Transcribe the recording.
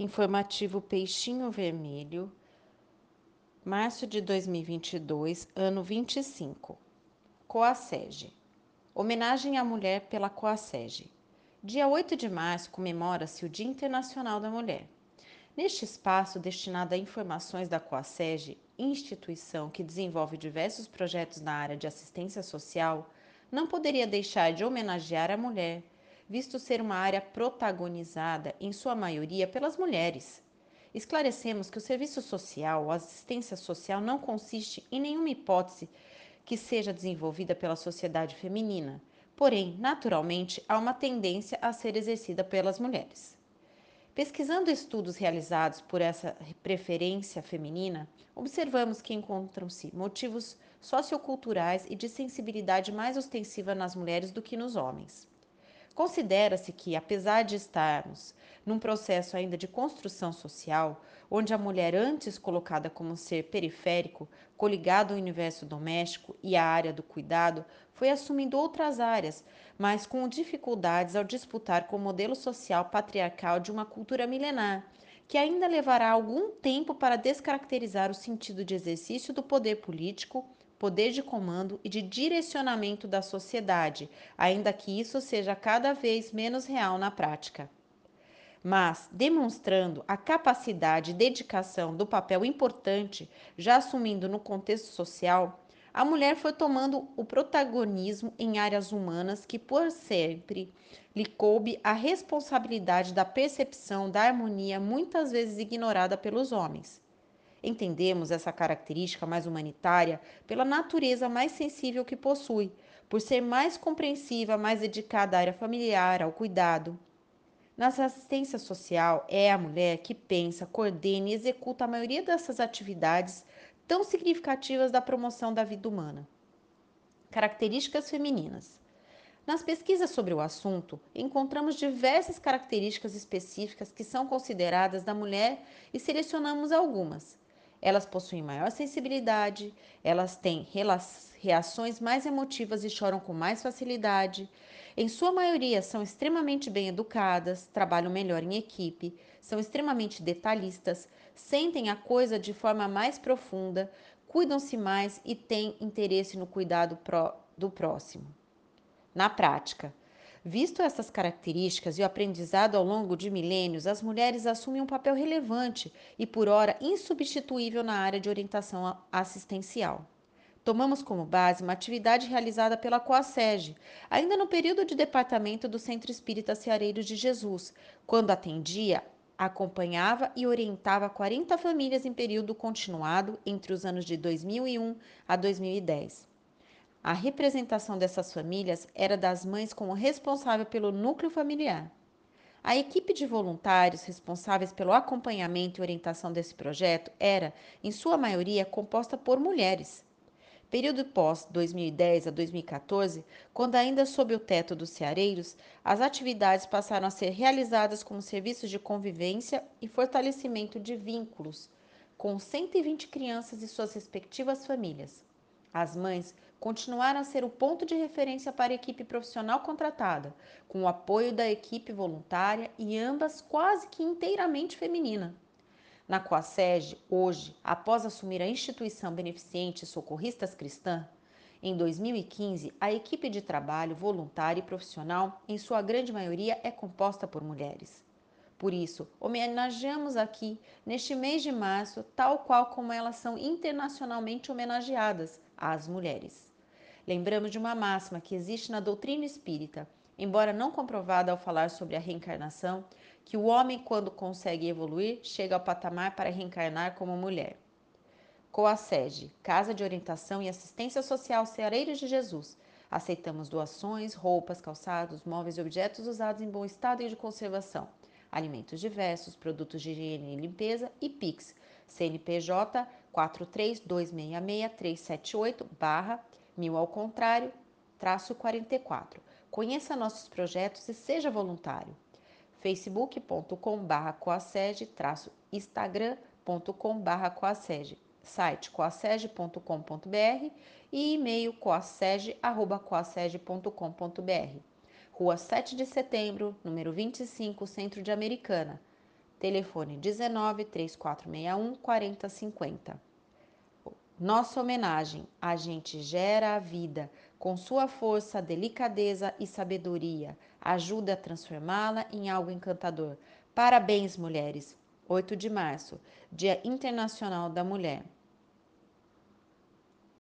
Informativo Peixinho Vermelho, março de 2022, ano 25. Coasege. Homenagem à mulher pela Coasege. Dia 8 de março comemora-se o Dia Internacional da Mulher. Neste espaço destinado a informações da Coasege, instituição que desenvolve diversos projetos na área de assistência social, não poderia deixar de homenagear a mulher visto ser uma área protagonizada, em sua maioria, pelas mulheres. Esclarecemos que o serviço social ou assistência social não consiste em nenhuma hipótese que seja desenvolvida pela sociedade feminina, porém, naturalmente, há uma tendência a ser exercida pelas mulheres. Pesquisando estudos realizados por essa preferência feminina, observamos que encontram-se motivos socioculturais e de sensibilidade mais ostensiva nas mulheres do que nos homens. Considera-se que, apesar de estarmos num processo ainda de construção social, onde a mulher antes colocada como ser periférico, coligado ao universo doméstico e à área do cuidado, foi assumindo outras áreas, mas com dificuldades ao disputar com o modelo social patriarcal de uma cultura milenar, que ainda levará algum tempo para descaracterizar o sentido de exercício do poder político poder de comando e de direcionamento da sociedade, ainda que isso seja cada vez menos real na prática. Mas, demonstrando a capacidade e dedicação do papel importante já assumindo no contexto social, a mulher foi tomando o protagonismo em áreas humanas que, por sempre, lhe coube a responsabilidade da percepção da harmonia muitas vezes ignorada pelos homens. Entendemos essa característica mais humanitária pela natureza mais sensível que possui, por ser mais compreensiva, mais dedicada à área familiar, ao cuidado. Na assistência social, é a mulher que pensa, coordena e executa a maioria dessas atividades tão significativas da promoção da vida humana. Características femininas. Nas pesquisas sobre o assunto, encontramos diversas características específicas que são consideradas da mulher e selecionamos algumas. Elas possuem maior sensibilidade, elas têm reações mais emotivas e choram com mais facilidade. Em sua maioria, são extremamente bem educadas, trabalham melhor em equipe, são extremamente detalhistas, sentem a coisa de forma mais profunda, cuidam-se mais e têm interesse no cuidado do próximo. Na prática, Visto essas características e o aprendizado ao longo de milênios, as mulheres assumem um papel relevante e, por ora, insubstituível na área de orientação assistencial. Tomamos como base uma atividade realizada pela Coasege, ainda no período de departamento do Centro Espírita Ceareiros de Jesus, quando atendia, acompanhava e orientava 40 famílias em período continuado entre os anos de 2001 a 2010. A representação dessas famílias era das mães como responsável pelo núcleo familiar. A equipe de voluntários responsáveis pelo acompanhamento e orientação desse projeto era, em sua maioria, composta por mulheres. Período pós 2010 a 2014, quando ainda sob o teto dos ceareiros, as atividades passaram a ser realizadas como serviços de convivência e fortalecimento de vínculos com 120 crianças e suas respectivas famílias. As mães continuaram a ser o ponto de referência para a equipe profissional contratada, com o apoio da equipe voluntária e ambas quase que inteiramente feminina. Na Coasege, hoje, após assumir a instituição beneficente Socorristas Cristã, em 2015, a equipe de trabalho voluntária e profissional, em sua grande maioria, é composta por mulheres. Por isso, homenageamos aqui, neste mês de março, tal qual como elas são internacionalmente homenageadas, as mulheres. Lembramos de uma máxima que existe na doutrina espírita, embora não comprovada ao falar sobre a reencarnação, que o homem, quando consegue evoluir, chega ao patamar para reencarnar como mulher. Coasege, Casa de Orientação e Assistência Social Ceareiros de Jesus. Aceitamos doações, roupas, calçados, móveis e objetos usados em bom estado e de conservação, alimentos diversos, produtos de higiene e limpeza e PIX, CNPJ 43266 barra mil ao contrário, traço 44. Conheça nossos projetos e seja voluntário. facebook.com barra coasege, traço instagram.com barra coasege, site coasege.com.br e e-mail coasege.coasege.com.br. Rua 7 de setembro, número 25, Centro de Americana. Telefone 19 3461 4050. Nossa homenagem, a gente gera a vida, com sua força, delicadeza e sabedoria, ajuda a transformá-la em algo encantador. Parabéns, mulheres! 8 de março, Dia Internacional da Mulher.